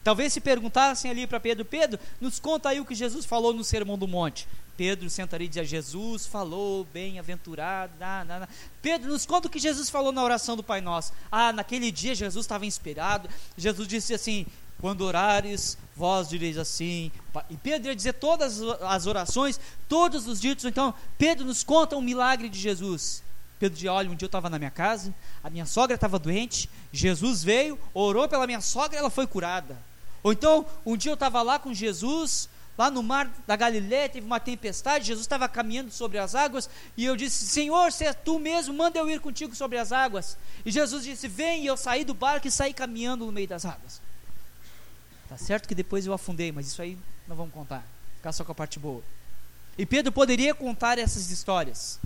Talvez se perguntassem ali para Pedro: Pedro, nos conta aí o que Jesus falou no Sermão do Monte. Pedro sentaria e dizia: Jesus falou, bem-aventurado. Pedro, nos conta o que Jesus falou na oração do Pai Nosso. Ah, naquele dia Jesus estava inspirado. Jesus disse assim: Quando orares, vós direis assim. E Pedro ia dizer todas as orações, todos os ditos. Então, Pedro nos conta um milagre de Jesus. Pedro dizia: Olha, um dia eu estava na minha casa, a minha sogra estava doente, Jesus veio, orou pela minha sogra ela foi curada. Ou então, um dia eu estava lá com Jesus, lá no mar da Galileia, teve uma tempestade, Jesus estava caminhando sobre as águas, e eu disse: Senhor, se é tu mesmo, manda eu ir contigo sobre as águas. E Jesus disse: Vem, e eu saí do barco e saí caminhando no meio das águas. Tá certo que depois eu afundei, mas isso aí não vamos contar, ficar só com a parte boa. E Pedro poderia contar essas histórias,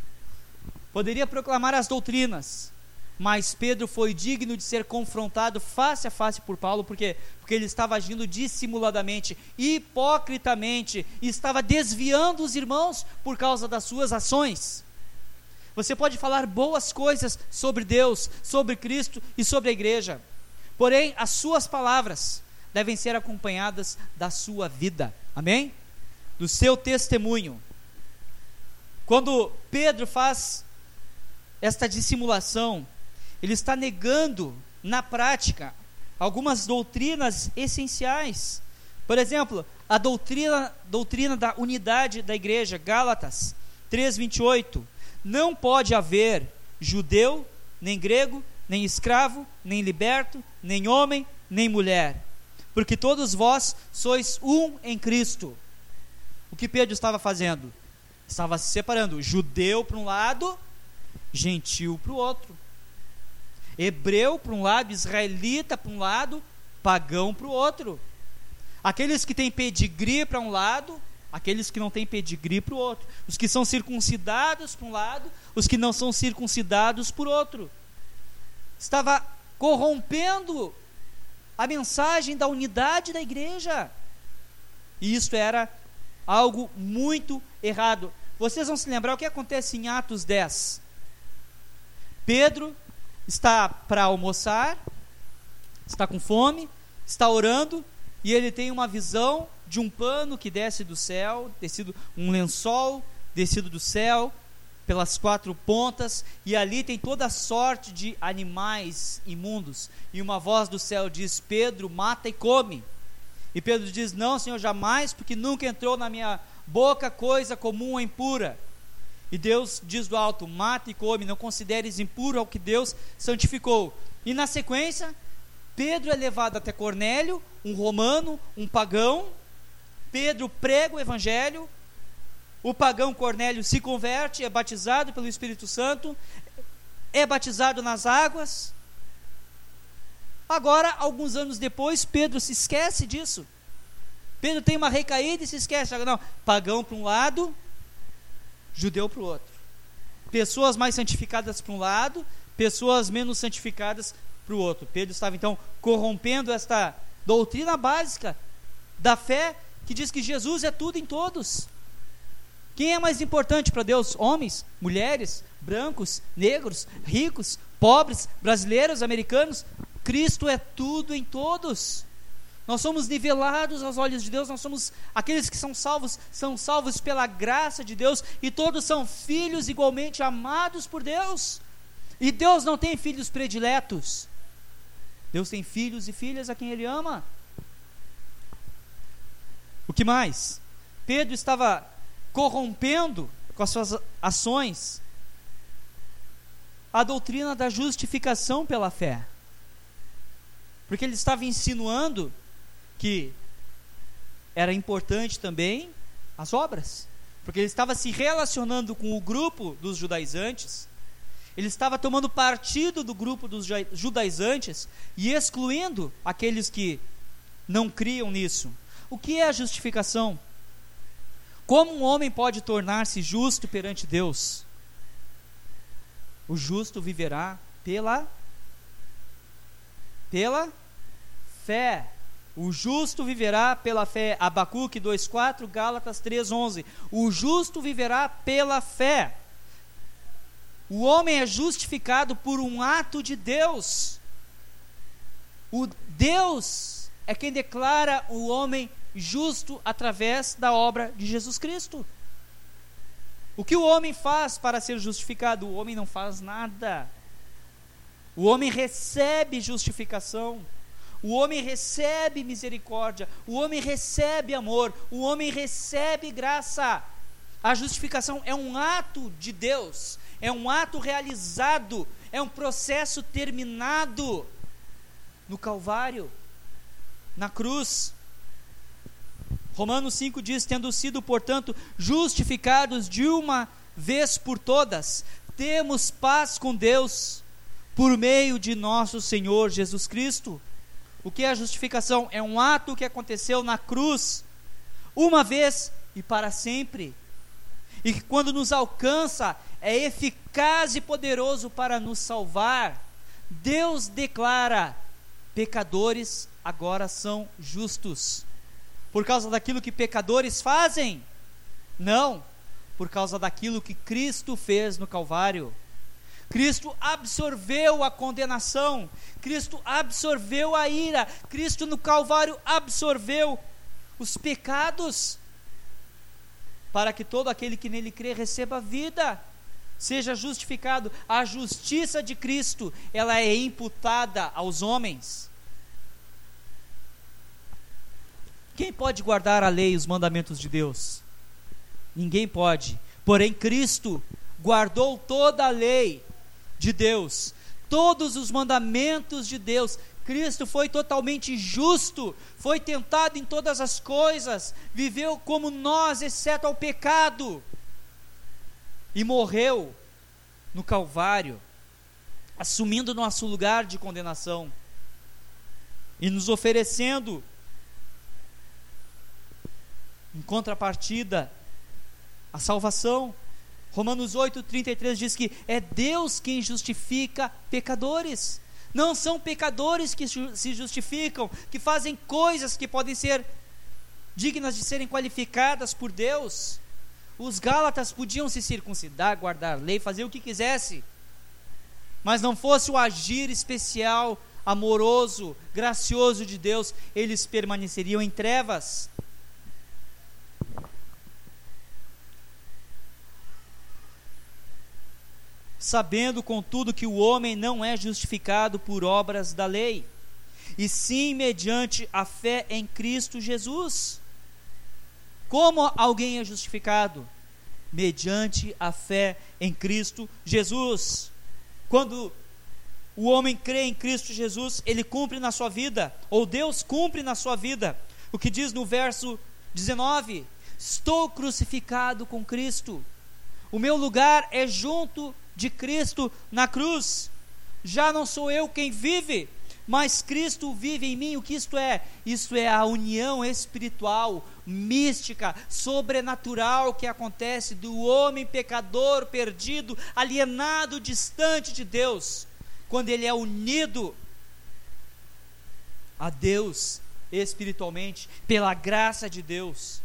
poderia proclamar as doutrinas, mas Pedro foi digno de ser confrontado face a face por Paulo, porque porque ele estava agindo dissimuladamente, hipocritamente, e estava desviando os irmãos por causa das suas ações. Você pode falar boas coisas sobre Deus, sobre Cristo e sobre a igreja, porém as suas palavras devem ser acompanhadas da sua vida. Amém? Do seu testemunho. Quando Pedro faz esta dissimulação, ele está negando na prática algumas doutrinas essenciais. Por exemplo, a doutrina, doutrina da unidade da igreja, Gálatas 3:28, não pode haver judeu, nem grego, nem escravo, nem liberto, nem homem, nem mulher, porque todos vós sois um em Cristo. O que Pedro estava fazendo? Estava se separando, judeu para um lado, gentil para o outro. Hebreu para um lado, israelita para um lado, pagão para o outro. Aqueles que têm pedigree para um lado, aqueles que não têm pedigree para o outro. Os que são circuncidados para um lado, os que não são circuncidados por outro. Estava corrompendo a mensagem da unidade da igreja. E isso era algo muito errado. Vocês vão se lembrar o que acontece em Atos 10. Pedro está para almoçar, está com fome, está orando e ele tem uma visão de um pano que desce do céu, descido um lençol descido do céu pelas quatro pontas e ali tem toda sorte de animais imundos e uma voz do céu diz: Pedro, mata e come. E Pedro diz: Não, Senhor, jamais, porque nunca entrou na minha boca coisa comum ou impura. E Deus diz do alto: mata e come, não consideres impuro ao que Deus santificou. E na sequência, Pedro é levado até Cornélio, um romano, um pagão. Pedro prega o evangelho. O pagão Cornélio se converte, é batizado pelo Espírito Santo, é batizado nas águas. Agora, alguns anos depois, Pedro se esquece disso. Pedro tem uma recaída e se esquece. Não, pagão para um lado, judeu para o outro. Pessoas mais santificadas para um lado, pessoas menos santificadas para o outro. Pedro estava então corrompendo esta doutrina básica da fé que diz que Jesus é tudo em todos. Quem é mais importante para Deus? Homens, mulheres, brancos, negros, ricos, pobres, brasileiros, americanos? Cristo é tudo em todos. Nós somos nivelados aos olhos de Deus, nós somos aqueles que são salvos, são salvos pela graça de Deus, e todos são filhos igualmente amados por Deus. E Deus não tem filhos prediletos. Deus tem filhos e filhas a quem Ele ama. O que mais? Pedro estava corrompendo com as suas ações a doutrina da justificação pela fé. Porque ele estava insinuando que era importante também as obras, porque ele estava se relacionando com o grupo dos judaizantes, ele estava tomando partido do grupo dos judaizantes e excluindo aqueles que não criam nisso. O que é a justificação? Como um homem pode tornar-se justo perante Deus? O justo viverá pela pela fé. O justo viverá pela fé. Abacuque 2:4, Gálatas 3:11. O justo viverá pela fé. O homem é justificado por um ato de Deus. O Deus é quem declara o homem justo através da obra de Jesus Cristo. O que o homem faz para ser justificado? O homem não faz nada. O homem recebe justificação. O homem recebe misericórdia, o homem recebe amor, o homem recebe graça. A justificação é um ato de Deus, é um ato realizado, é um processo terminado no Calvário, na cruz. Romanos 5 diz: Tendo sido, portanto, justificados de uma vez por todas, temos paz com Deus por meio de nosso Senhor Jesus Cristo o que é a justificação? É um ato que aconteceu na cruz, uma vez e para sempre. e que quando nos alcança é eficaz e poderoso para nos salvar, Deus declara: pecadores agora são justos. Por causa daquilo que pecadores fazem? Não, por causa daquilo que Cristo fez no Calvário. Cristo absorveu a condenação, Cristo absorveu a ira, Cristo no Calvário absorveu os pecados, para que todo aquele que nele crê receba vida, seja justificado. A justiça de Cristo, ela é imputada aos homens. Quem pode guardar a lei e os mandamentos de Deus? Ninguém pode. Porém, Cristo guardou toda a lei de Deus, todos os mandamentos de Deus. Cristo foi totalmente justo, foi tentado em todas as coisas, viveu como nós, exceto ao pecado, e morreu no Calvário, assumindo nosso lugar de condenação e nos oferecendo, em contrapartida, a salvação. Romanos 8,33 diz que é Deus quem justifica pecadores. Não são pecadores que se justificam, que fazem coisas que podem ser dignas de serem qualificadas por Deus. Os Gálatas podiam se circuncidar, guardar lei, fazer o que quisesse, mas não fosse o agir especial, amoroso, gracioso de Deus, eles permaneceriam em trevas. Sabendo, contudo, que o homem não é justificado por obras da lei, e sim mediante a fé em Cristo Jesus. Como alguém é justificado? Mediante a fé em Cristo Jesus. Quando o homem crê em Cristo Jesus, ele cumpre na sua vida, ou Deus cumpre na sua vida. O que diz no verso 19: Estou crucificado com Cristo, o meu lugar é junto de Cristo na cruz. Já não sou eu quem vive, mas Cristo vive em mim. O que isto é? Isto é a união espiritual, mística, sobrenatural que acontece do homem pecador, perdido, alienado, distante de Deus, quando ele é unido a Deus espiritualmente, pela graça de Deus.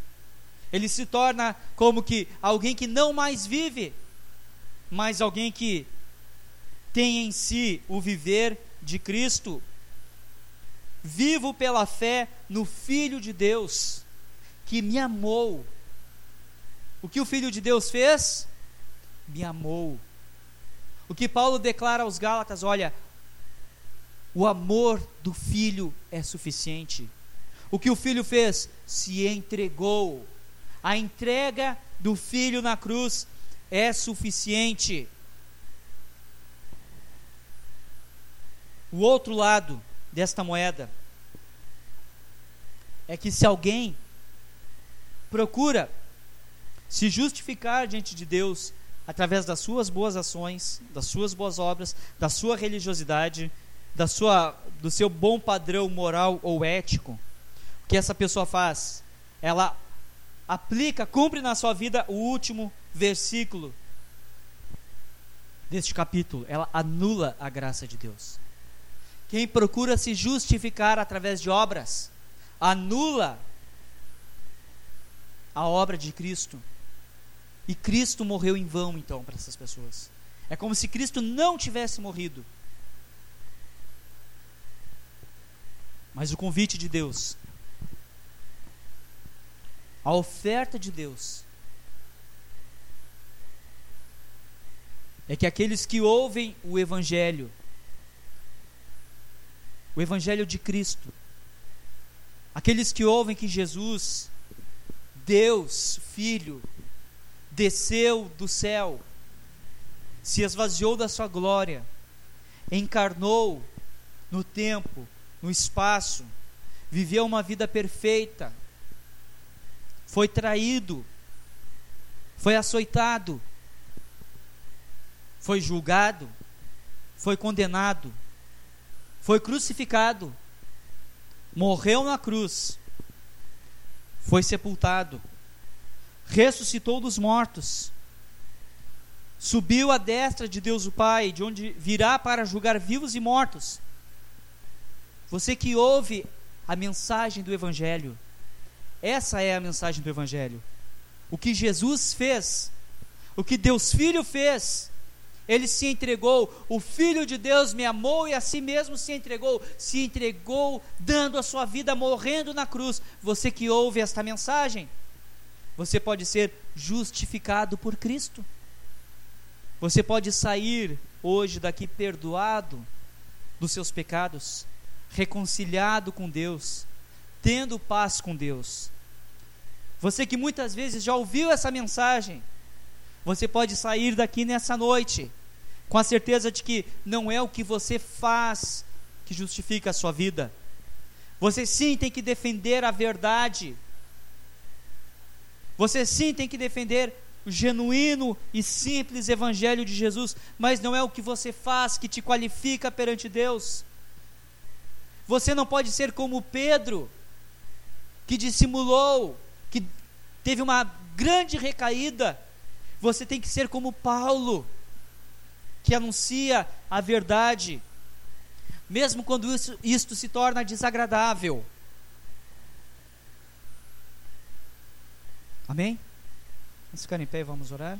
Ele se torna como que alguém que não mais vive, mas alguém que tem em si o viver de Cristo. Vivo pela fé no Filho de Deus, que me amou. O que o Filho de Deus fez? Me amou. O que Paulo declara aos Gálatas: olha, o amor do Filho é suficiente. O que o Filho fez? Se entregou. A entrega do Filho na cruz é suficiente. O outro lado desta moeda é que se alguém procura se justificar diante de Deus através das suas boas ações, das suas boas obras, da sua religiosidade, da sua, do seu bom padrão moral ou ético, o que essa pessoa faz? Ela aplica, cumpre na sua vida o último versículo deste capítulo. Ela anula a graça de Deus. Quem procura se justificar através de obras, anula a obra de Cristo. E Cristo morreu em vão, então, para essas pessoas. É como se Cristo não tivesse morrido. Mas o convite de Deus a oferta de Deus é que aqueles que ouvem o Evangelho, o Evangelho de Cristo, aqueles que ouvem que Jesus, Deus, Filho, desceu do céu, se esvaziou da sua glória, encarnou no tempo, no espaço, viveu uma vida perfeita, foi traído, foi açoitado, foi julgado, foi condenado, foi crucificado, morreu na cruz, foi sepultado, ressuscitou dos mortos, subiu à destra de Deus o Pai, de onde virá para julgar vivos e mortos. Você que ouve a mensagem do Evangelho, essa é a mensagem do Evangelho. O que Jesus fez, o que Deus Filho fez, ele se entregou, o Filho de Deus me amou e a si mesmo se entregou, se entregou dando a sua vida, morrendo na cruz. Você que ouve esta mensagem, você pode ser justificado por Cristo. Você pode sair hoje daqui perdoado dos seus pecados, reconciliado com Deus, tendo paz com Deus. Você que muitas vezes já ouviu essa mensagem, você pode sair daqui nessa noite com a certeza de que não é o que você faz que justifica a sua vida. Você sim tem que defender a verdade. Você sim tem que defender o genuíno e simples evangelho de Jesus, mas não é o que você faz que te qualifica perante Deus. Você não pode ser como Pedro, que dissimulou, que teve uma grande recaída. Você tem que ser como Paulo, que anuncia a verdade, mesmo quando isso, isto se torna desagradável. Amém? Vamos ficar em pé e vamos orar.